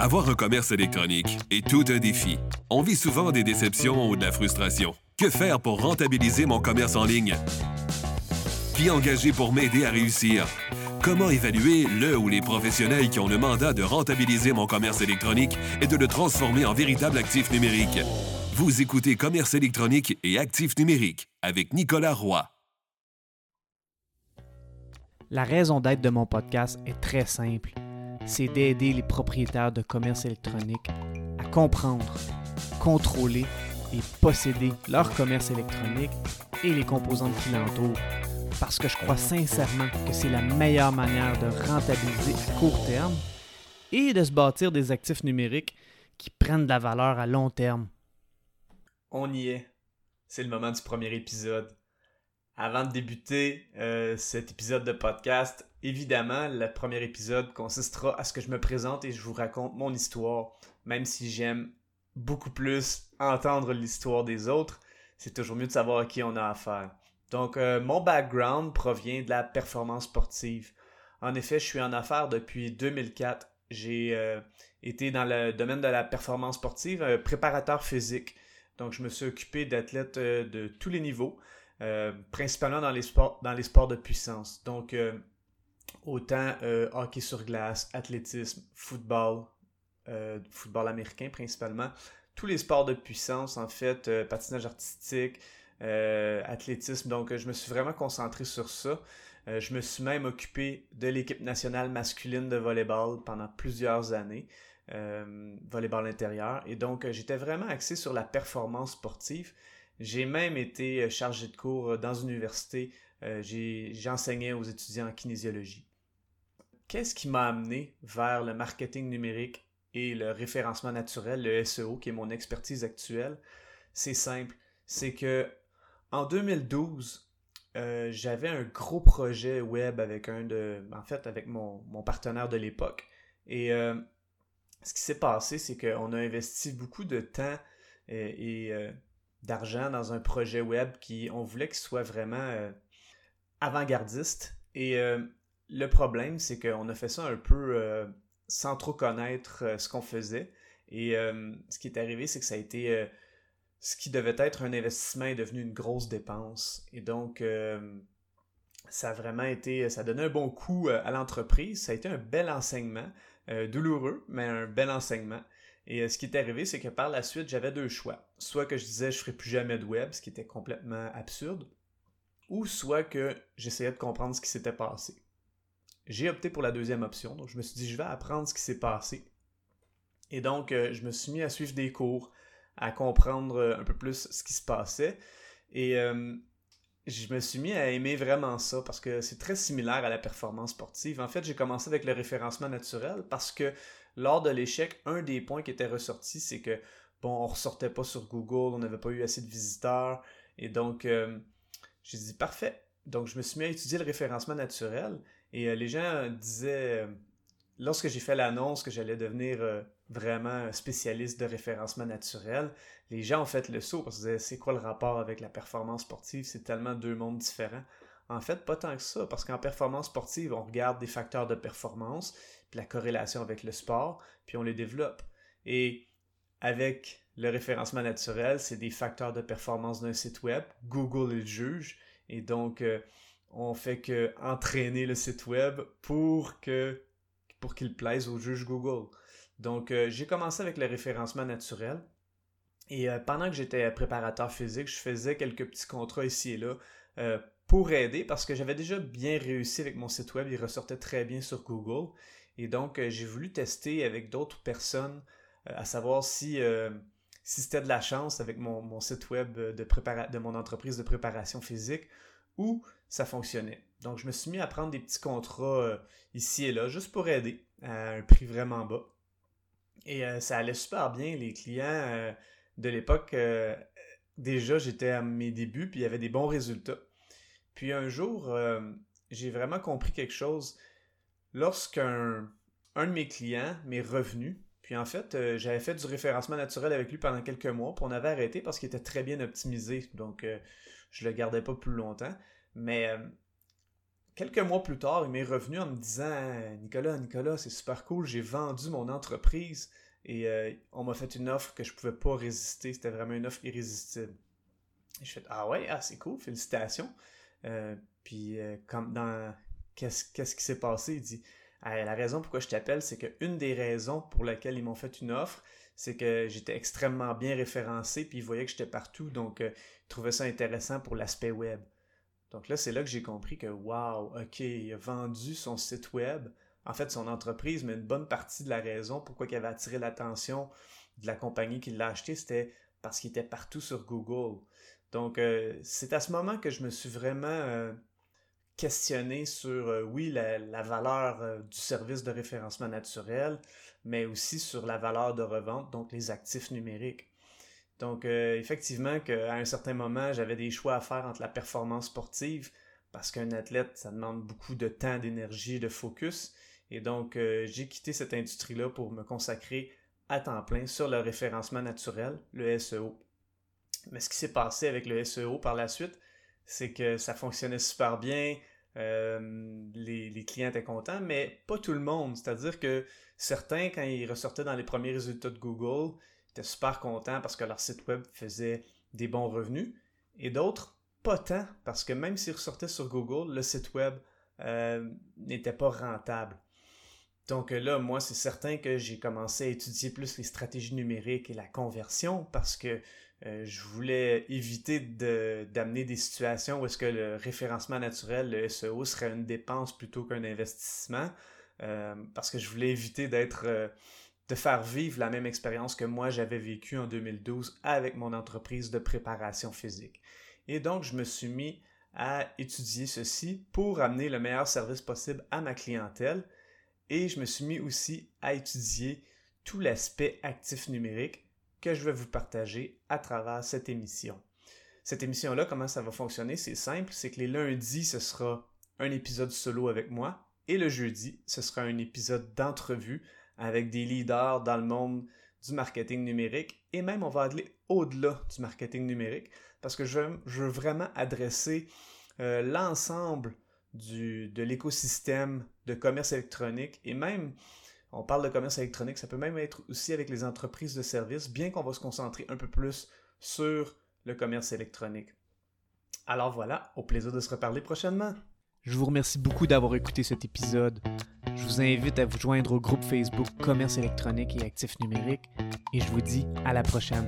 Avoir un commerce électronique est tout un défi. On vit souvent des déceptions ou de la frustration. Que faire pour rentabiliser mon commerce en ligne? Qui engager pour m'aider à réussir? Comment évaluer le ou les professionnels qui ont le mandat de rentabiliser mon commerce électronique et de le transformer en véritable actif numérique? Vous écoutez Commerce électronique et actif numérique avec Nicolas Roy. La raison d'être de mon podcast est très simple c'est d'aider les propriétaires de commerce électronique à comprendre, contrôler et posséder leur commerce électronique et les composantes qui l'entourent. Parce que je crois sincèrement que c'est la meilleure manière de rentabiliser à court terme et de se bâtir des actifs numériques qui prennent de la valeur à long terme. On y est. C'est le moment du premier épisode. Avant de débuter euh, cet épisode de podcast, évidemment, le premier épisode consistera à ce que je me présente et je vous raconte mon histoire. Même si j'aime beaucoup plus entendre l'histoire des autres, c'est toujours mieux de savoir à qui on a affaire. Donc, euh, mon background provient de la performance sportive. En effet, je suis en affaires depuis 2004. J'ai euh, été dans le domaine de la performance sportive, préparateur physique. Donc, je me suis occupé d'athlètes de tous les niveaux. Euh, principalement dans les sports, dans les sports de puissance. Donc, euh, autant euh, hockey sur glace, athlétisme, football, football américain principalement, tous les sports de puissance, en fait, patinage artistique, athlétisme. Donc, je me suis vraiment concentré sur ça. je me suis même occupé de l'équipe nationale masculine de volleyball pendant plusieurs années. volleyball intérieur. Et donc, j'étais vraiment axé sur la performance sportive. J'ai même été euh, chargé de cours euh, dans une université. Euh, j'enseignais aux étudiants en kinésiologie. Qu'est-ce qui m'a amené vers le marketing numérique et le référencement naturel, le SEO, qui est mon expertise actuelle? C'est simple. C'est que en 2012, j'avais un gros projet web avec un de, en fait, avec mon, partenaire de l'époque. Et ce qui s'est passé, c'est qu'on a investi beaucoup de temps et d'argent dans un projet web qui, on voulait qu'il soit vraiment euh, avant-gardiste. Et euh, le problème, c'est qu'on a fait ça un peu euh, sans trop connaître ce qu'on faisait. Et ce qui est arrivé, c'est que ça a été ce qui devait être un investissement est devenu une grosse dépense. Et donc, ça a vraiment été, ça a donné un bon coup à l'entreprise. Ça a été un bel enseignement, douloureux, mais un bel enseignement. Et euh, ce qui est arrivé, c'est que par la suite, j'avais deux choix. Soit que je disais je ferai plus jamais de web, ce qui était complètement absurde, ou soit que j'essayais de comprendre ce qui s'était passé. J'ai opté pour la deuxième option, donc je me suis dit je vais apprendre ce qui s'est passé. Et donc, euh, je me suis mis à suivre des cours, à comprendre euh, un peu plus ce qui se passait. Et je me suis mis à aimer vraiment ça parce que c'est très similaire à la performance sportive. En fait, j'ai commencé avec le référencement naturel parce que lors de l'échec, un des points qui était ressorti, c'est que, bon, on ressortait pas sur Google, on n'avait pas eu assez de visiteurs. Et donc, euh, j'ai dit, parfait. Donc, je me suis mis à étudier le référencement naturel. Et euh, les gens disaient, euh, lorsque j'ai fait l'annonce que j'allais devenir vraiment spécialiste de référencement naturel, les gens ont fait le saut parce disaient, c'est quoi le rapport avec la performance sportive? C'est tellement deux mondes différents. En fait, pas tant que ça, parce qu'en performance sportive, on regarde des facteurs de performance, puis la corrélation avec le sport, puis on les développe. Et avec le référencement naturel, c'est des facteurs de performance d'un site web. Google le juge, et donc euh, on fait que entraîner le site web pour que pour qu'il plaise au juge Google. Donc euh, j'ai commencé avec le référencement naturel. Et euh, pendant que j'étais préparateur physique, je faisais quelques petits contrats ici et là pour aider parce que j'avais déjà bien réussi avec mon site web, il ressortait très bien sur Google. Et donc, j'ai voulu tester avec d'autres personnes, à savoir si, euh, si c'était de la chance avec mon, site web de, de mon entreprise de préparation physique ou ça fonctionnait. Donc, je me suis mis à prendre des petits contrats ici et là, juste pour aider à un prix vraiment bas. Et ça allait super bien. Les clients de l'époque, déjà, j'étais à mes débuts, puis il y avait des bons résultats. Puis un jour, euh, j'ai vraiment compris quelque chose. Lorsqu'un un de mes clients m'est revenu, puis en fait, euh, j'avais fait du référencement naturel avec lui pendant quelques mois, puis on avait arrêté parce qu'il était très bien optimisé, donc euh, je le gardais pas plus longtemps. Mais quelques mois plus tard, il m'est revenu en me disant Nicolas, Nicolas, c'est super cool, j'ai vendu mon entreprise et euh, on m'a fait une offre que je pouvais pas résister. C'était vraiment une offre irrésistible. Et je fais Ah ouais, ah, c'est cool, félicitations. Euh, puis, comme dans Qu'est-ce qui s'est passé? Il dit La raison pourquoi je t'appelle, c'est qu'une des raisons pour lesquelles ils m'ont fait une offre, c'est que j'étais extrêmement bien référencé, puis ils voyaient que j'étais partout, donc ils trouvaient ça intéressant pour l'aspect web. Donc là, c'est là que j'ai compris que, wow, OK, il a vendu son site web, en fait son entreprise, mais une bonne partie de la raison pourquoi il avait attiré l'attention de la compagnie qui l'a acheté, c'était parce qu'il était partout sur Google. Donc, euh, c'est à ce moment que je me suis vraiment euh, questionné sur, euh, oui, la, valeur du service de référencement naturel, mais aussi sur la valeur de revente, donc les actifs numériques. Donc, euh, effectivement, qu'à un certain moment, j'avais des choix à faire entre la performance sportive, parce qu'un athlète, ça demande beaucoup de temps, d'énergie, de focus. Et donc, euh, j'ai quitté cette industrie-là pour me consacrer à temps plein sur le référencement naturel, le SEO. Mais ce qui s'est passé avec le SEO par la suite, c'est que ça fonctionnait super bien, euh, les, clients étaient contents, mais pas tout le monde. C'est-à-dire que certains, quand ils ressortaient dans les premiers résultats de Google, étaient super contents parce que leur site web faisait des bons revenus, et d'autres pas tant, parce que même s'ils ressortaient sur Google, le site web euh, n'était pas rentable. Donc là, moi, c'est certain que j'ai commencé à étudier plus les stratégies numériques et la conversion parce que euh, je voulais éviter d'amener des situations où est-ce que le référencement naturel, le SEO, serait une dépense plutôt qu'un investissement. Euh, parce que je voulais éviter d'être de faire vivre la même expérience que moi j'avais vécue en 2012 avec mon entreprise de préparation physique. Et donc, je me suis mis à étudier ceci pour amener le meilleur service possible à ma clientèle. Et je me suis mis aussi à étudier tout l'aspect actif numérique que je vais vous partager à travers cette émission. Cette émission-là, comment ça va fonctionner? C'est simple, c'est que les lundis, ce sera un épisode solo avec moi et le jeudi, ce sera un épisode d'entrevue avec des leaders dans le monde du marketing numérique et même on va aller au-delà du marketing numérique parce que je veux, vraiment adresser euh, l'ensemble de l'écosystème de commerce électronique et même on parle de commerce électronique, ça peut même être aussi avec les entreprises de services, bien qu'on va se concentrer un peu plus sur le commerce électronique. Alors voilà, au plaisir de se reparler prochainement. Je vous remercie beaucoup d'avoir écouté cet épisode. Je vous invite à vous joindre au groupe Facebook Commerce électronique et actifs numériques et je vous dis à la prochaine.